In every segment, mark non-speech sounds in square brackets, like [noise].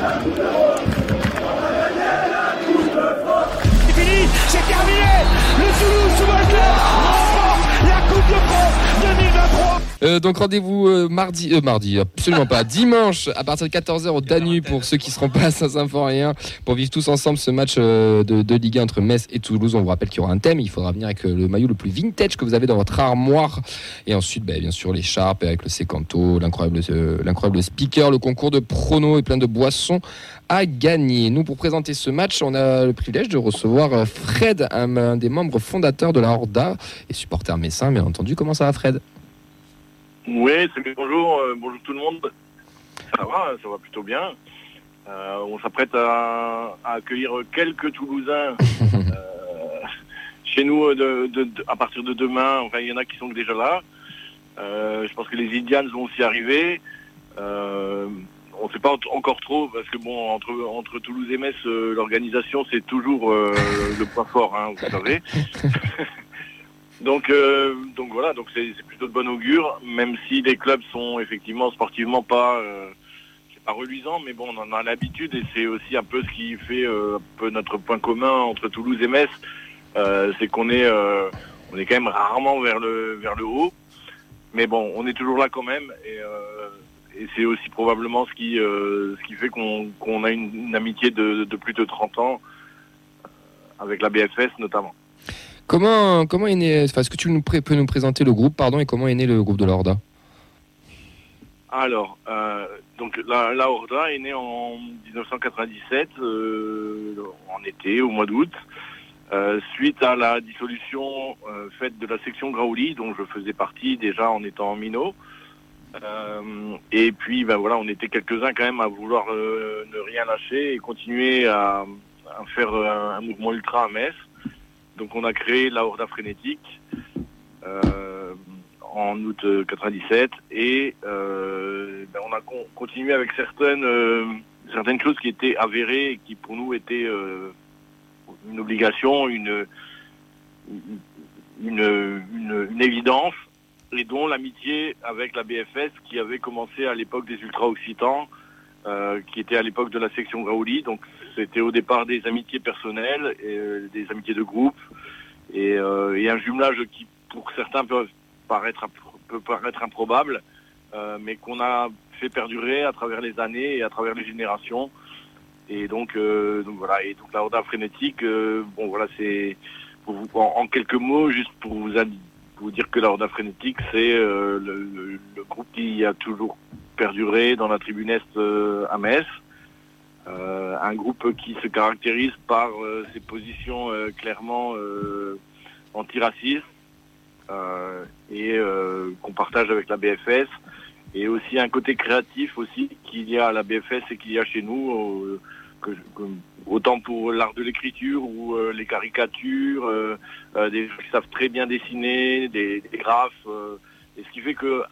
c'est Euh, donc rendez-vous euh, mardi, euh, mardi, absolument pas, [laughs] dimanche à partir de 14h au Danube pour ceux qui seront pas à Saint-Symphorien pour vivre tous ensemble ce match de, de Ligue 1 entre Metz et Toulouse. On vous rappelle qu'il y aura un thème, il faudra venir avec le maillot le plus vintage que vous avez dans votre armoire et ensuite bah, bien sûr l'écharpe avec le sécanto, l'incroyable l'incroyable speaker, le concours de pronos et plein de boissons à gagner. Nous pour présenter ce match, on a le privilège de recevoir Fred, un, un des membres fondateurs de la Horda et supporter messin bien entendu. Comment ça va Fred? Oui, c'est bonjour, euh, bonjour tout le monde. Ça va, ça va plutôt bien. Euh, on s'apprête à, à accueillir quelques Toulousains [laughs] euh, chez nous de, de- de- à partir de demain. Enfin, il y en a qui sont déjà là. Je pense que les Indians vont aussi arriver. On ne sait pas en- encore trop parce que bon, entre, entre Toulouse et Metz, l'organisation c'est toujours le point fort, hein, vous savez. [laughs] Donc, euh, donc voilà, donc c'est plutôt de bon augure, même si les clubs sont effectivement sportivement pas, euh, pas reluisant, mais bon, on en a l'habitude et c'est aussi un peu ce qui fait euh, un peu notre point commun entre Toulouse et Metz, euh, c'est qu'on est, euh, on est quand même rarement vers le vers le haut, mais bon, on est toujours là quand même et, euh, et c'est aussi probablement ce qui ce qui fait qu'on qu'on a une, une amitié de, de plus de 30 ans avec la BFS notamment. Comment, comment est né, enfin, est-ce que tu nous peux nous présenter le groupe, pardon, et comment est né le groupe de la Horda? Alors, euh, donc la, la Horda est née en 1997, euh, en été, au mois d'août, euh, suite à la dissolution faite de la section Graouli, dont je faisais partie déjà en étant minot. Et puis, ben voilà, on était quelques-uns quand même à vouloir ne rien lâcher et continuer à, faire euh, un mouvement ultra à Metz. Donc, on a créé la Horda Frénétique. Euh, en août euh, 97 et euh, ben, on a con- continué avec certaines euh, choses qui étaient avérées et qui pour nous étaient euh, une obligation, une évidence et dont l'amitié avec la BFS qui avait commencé à l'époque des ultra occitans euh, qui était à l'époque de la section Graouli donc c'était au départ des amitiés personnelles et euh, des amitiés de groupe et, euh, et un jumelage qui pour certains peuvent paraître peut paraître improbable, euh, mais qu'on a fait perdurer à travers les années et à travers les générations. Et donc, voilà. Et la Horda frénétique, bon voilà, c'est en, quelques mots, juste pour vous, dire que la Horda frénétique, c'est le, le- groupe qui a toujours perduré dans la tribune Est à Metz. Euh, un groupe qui se caractérise par euh, ses positions euh, clairement euh, antiracistes et qu'on partage avec la BFS et aussi un côté créatif aussi qu'il y a à la BFS et qu'il y a chez nous autant pour l'art de l'écriture ou les caricatures des gens qui savent très bien dessiner des, des graphes et ce qui fait que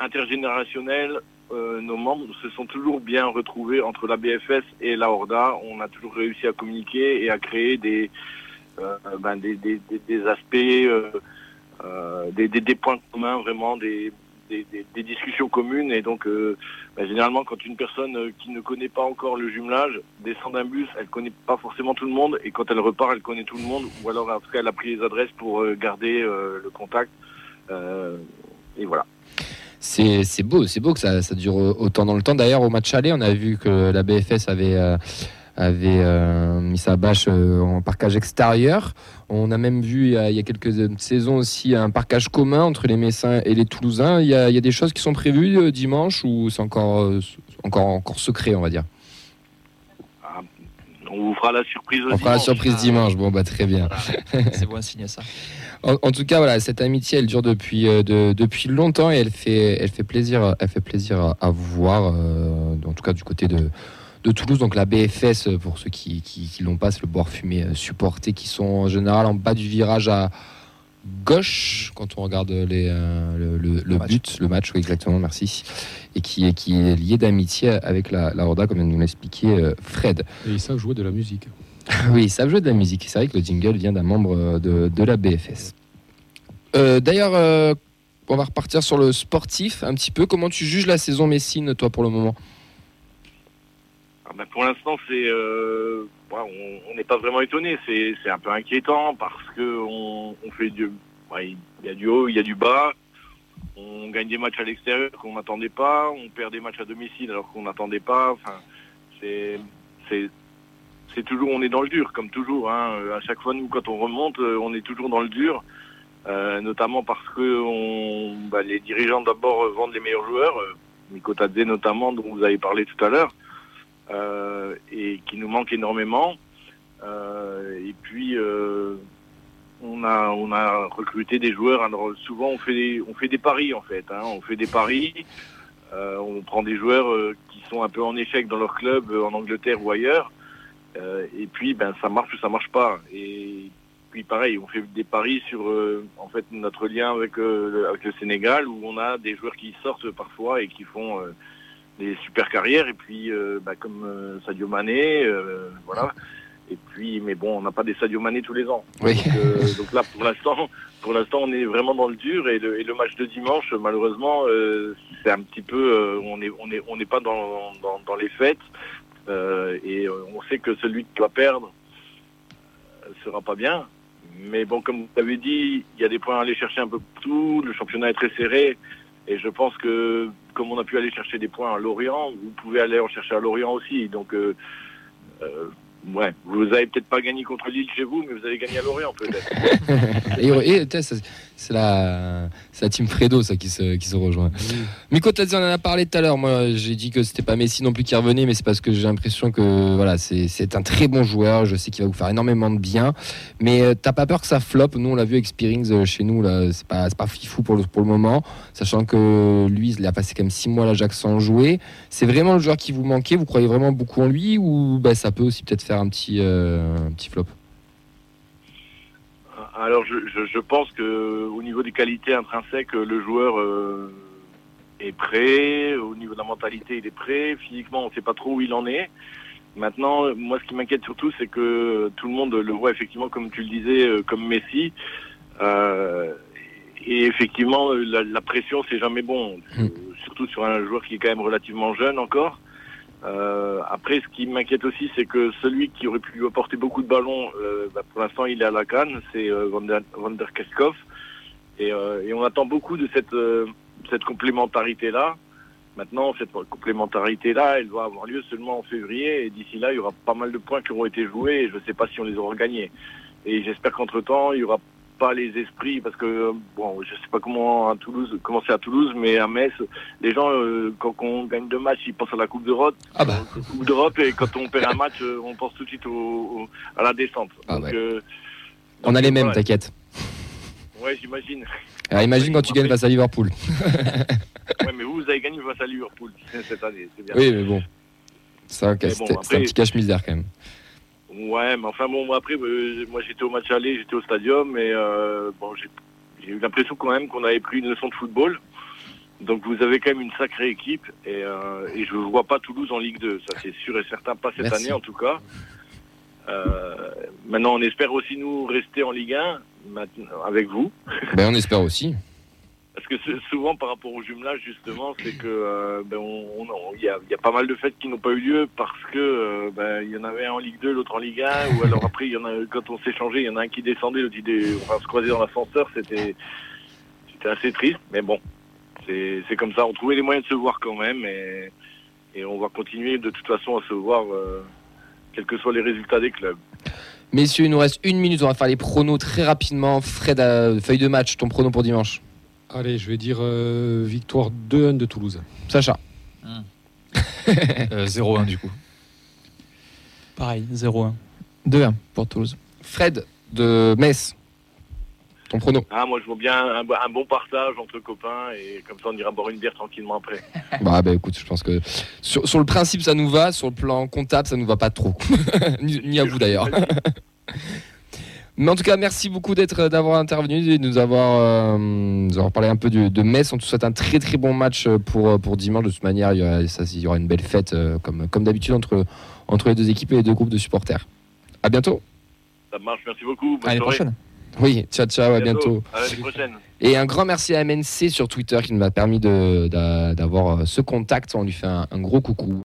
intergénérationnel euh, nos membres se sont toujours bien retrouvés entre la BFS et la Horda on a toujours réussi à communiquer et à créer des euh, ben, des, aspects euh, euh, des, points communs, vraiment des, discussions communes. Et donc, euh, bah, généralement, quand une personne euh, qui ne connaît pas encore le jumelage descend d'un bus, elle connaît pas forcément tout le monde. Et quand elle repart, elle connaît tout le monde. Ou alors, en tout cas, elle a pris les adresses pour euh, garder euh, le contact. Euh, et voilà. C'est c'est beau, c'est beau que ça, ça dure autant dans le temps. D'ailleurs, au match aller, on a vu que la BFS avait, euh, avait euh, mis sa bâche euh, en parcage extérieur. On a même vu il y a, il y a quelques saisons aussi un parcage commun entre les Messins et les Toulousains. Il y a, il y a des choses qui sont prévues euh, dimanche ou c'est encore, euh, encore, encore secret, on va dire? Ah, On vous fera la surprise. On fera la surprise dimanche. Bon, bah très bien. C'est bon à signer ça. [laughs] En, en tout cas, voilà, cette amitié, elle dure depuis, euh, de- depuis longtemps et elle fait, elle fait plaisir, elle fait plaisir à, à vous voir. euh, en tout cas, du côté de, de Toulouse, donc la BFS, pour ceux qui, qui, qui l'ont pas, c'est le boire fumé euh, supporté, qui sont en général en bas du virage à gauche quand on regarde les, euh, le, le- le match. but, le match, oui, exactement, merci, et qui, est- qui est lié d'amitié avec la, la Horda, comme nous l'a expliqué euh, Fred. Et ils savent jouer de la musique. [laughs] Oui, savent jouer de la musique. C'est vrai que le jingle vient d'un membre euh, de, la BFS. Euh, D'ailleurs, euh, on va repartir sur le sportif un petit peu. Comment tu juges la saison Messine, toi, pour le moment? Ah ben, pour l'instant, c'est, on n'est pas vraiment étonné. C'est, un peu inquiétant parce que on, on fait du, il y a du haut, il y a du bas. On gagne des matchs à l'extérieur qu'on n'attendait pas. On perd des matchs à domicile alors qu'on n'attendait pas. Enfin, c'est, c'est, toujours, on est dans le dur comme toujours. Hein. À chaque fois, nous, quand on remonte, euh, on est toujours dans le dur. Euh, notamment parce que bah, les dirigeants d'abord euh, vendent les meilleurs joueurs, euh, Nico Tadze notamment, dont vous avez parlé tout à l'heure, euh, et qui nous manque énormément. Euh, et puis euh, on a recruté des joueurs. Alors souvent on fait des, paris en fait. Hein, on fait des paris. Euh, on prend des joueurs euh, qui sont un peu en échec dans leur club euh, en Angleterre ou ailleurs. Euh, et puis ben ça marche ou ça marche pas. Et puis pareil, on fait des paris sur euh, en fait notre lien avec, euh, le- avec le Sénégal où on a des joueurs qui sortent parfois et qui font des super carrières et puis bah, comme Sadio Mané, voilà. Et puis mais bon, on n'a pas des Sadio Mané tous les ans. Oui. Donc, donc là pour l'instant, pour l'instant on est vraiment dans le dur et le, et le match de dimanche malheureusement c'est un petit peu on est on est on n'est pas dans, dans, dans les fêtes et euh, on sait que celui qui va perdre euh, sera pas bien. Mais bon, comme vous l'avez dit, il y a des points à aller chercher un peu partout. Le championnat est très serré. Et je pense que, comme on a pu aller chercher des points à Lorient, vous pouvez aller en chercher à Lorient aussi. Donc, euh, euh, ouais, vous avez peut-être pas gagné contre Lille chez vous, mais vous avez gagné à Lorient peut-être. [laughs] Et, et, c'est la, la team Fredo ça qui se, qui se rejoint. Miko Tadze, on en a parlé tout à l'heure. Moi, j'ai dit que c'était pas Messi non plus qui revenait, mais c'est parce que j'ai l'impression que voilà, c'est c'est un très bon joueur. Je sais qu'il va vous faire énormément de bien. Mais euh, t'as pas peur que ça floppe? Nous, on l'a vu avec Spearings euh, chez nous. là, C'est pas, c'est pas fifou pour le, pour le moment, sachant que lui, il a passé quand même six mois à l'Ajax sans jouer. C'est vraiment le joueur qui vous manquait? Vous croyez vraiment beaucoup en lui? Ou bah, ça peut aussi peut-être faire un petit, euh, un petit flop Alors, je, je, je pense que au niveau des qualités intrinsèques, le joueur euh, est prêt. Au niveau de la mentalité, il est prêt. Physiquement, on ne sait pas trop où il en est. Maintenant, moi, ce qui m'inquiète surtout, c'est que tout le monde le voit effectivement, comme tu le disais, euh, comme Messi. Euh, et effectivement, la, la pression, c'est jamais bon. Euh, surtout sur un joueur qui est quand même relativement jeune encore. Euh, après, ce qui m'inquiète aussi, c'est que celui qui aurait pu lui apporter beaucoup de ballons, euh, bah, pour l'instant, il est à la canne, c'est euh, Van der, der euh, et on attend beaucoup de cette, cette complémentarité-là. Maintenant, cette complémentarité-là, elle va avoir lieu seulement en février. Et d'ici là, il y aura pas mal de points qui auront été joués. Et je ne sais pas si on les aura gagnés. Et j'espère qu'entre-temps, il y aura pas les esprits parce que euh, bon je sais pas comment à Toulouse comment c'est à Toulouse mais à Metz les gens euh, quand on gagne deux matchs ils pensent à la Coupe d'Europe Ah bah. euh, Coupe d'Europe et quand on perd un match on pense tout de suite au, au- à la descente Ah donc, ouais. euh, On donc, a les mêmes, voilà. t'inquiète. ouais j'imagine Alors imagine quand tu gagnes face à Liverpool. ouais mais vous vous avez gagné face à Liverpool [laughs] cette année c'est bien Oui, mais bon. C'est un, bon, un petit cache-misère quand même. Ouais, mais enfin bon, moi après, euh, moi j'étais au match aller, j'étais au stadium, et euh, bon, j'ai eu l'impression quand même qu'on avait pris une leçon de football. Donc vous avez quand même une sacrée équipe, et, euh, et je ne vois pas Toulouse en Ligue 2, ça c'est sûr et certain, pas cette Merci. année en tout cas. Maintenant, on espère aussi nous rester en Ligue 1 maintenant, avec vous. Ben, on espère aussi. Parce que souvent, par rapport au jumelage, justement, c'est que euh, ben, y, a, pas mal de fêtes qui n'ont pas eu lieu parce que euh, ben, il y en avait un en Ligue 2, l'autre en Ligue 1, ou alors après, quand on s'est changé, il y en a un qui descendait, l'autre on va se croiser dans l'ascenseur, c'était assez triste, mais bon, c'est comme ça. On trouvait les moyens de se voir quand même, et, et on va continuer de toute façon à se voir, euh, quels que soient les résultats des clubs. Messieurs, il nous reste une minute. On va faire les pronos très rapidement. Fred, euh, feuille de match, ton prono pour dimanche. Allez, je vais dire euh, victoire 2-1 de Toulouse. Sacha. Euh, 0-1 du coup. Pareil, 0-1. 2-1 pour Toulouse. Fred de Metz. Ton prono. Ah, moi, je vois bien un, un bon partage entre copains, et comme ça, on ira boire une bière tranquillement après. [laughs] bah, bah écoute, je pense que sur, sur le principe, ça nous va. Sur le plan comptable, ça nous va pas trop. [laughs] ni, ni à vous d'ailleurs. [laughs] Mais en tout cas, merci beaucoup d'être, d'avoir intervenu et de nous avoir, euh, nous avoir parlé un peu de, de Metz. On te souhaite un très très bon match pour, pour dimanche. De toute manière, il y aura, ça, il y aura une belle fête euh, comme, comme d'habitude entre, entre les deux équipes et les deux groupes de supporters. À bientôt. Ça marche, merci beaucoup. Bonne À l'année prochaine. Oui, ciao ciao, à bientôt. À l'année prochaine. Et un grand merci à MNC sur Twitter qui nous a permis d'avoir euh, ce contact. On lui fait un- un gros coucou.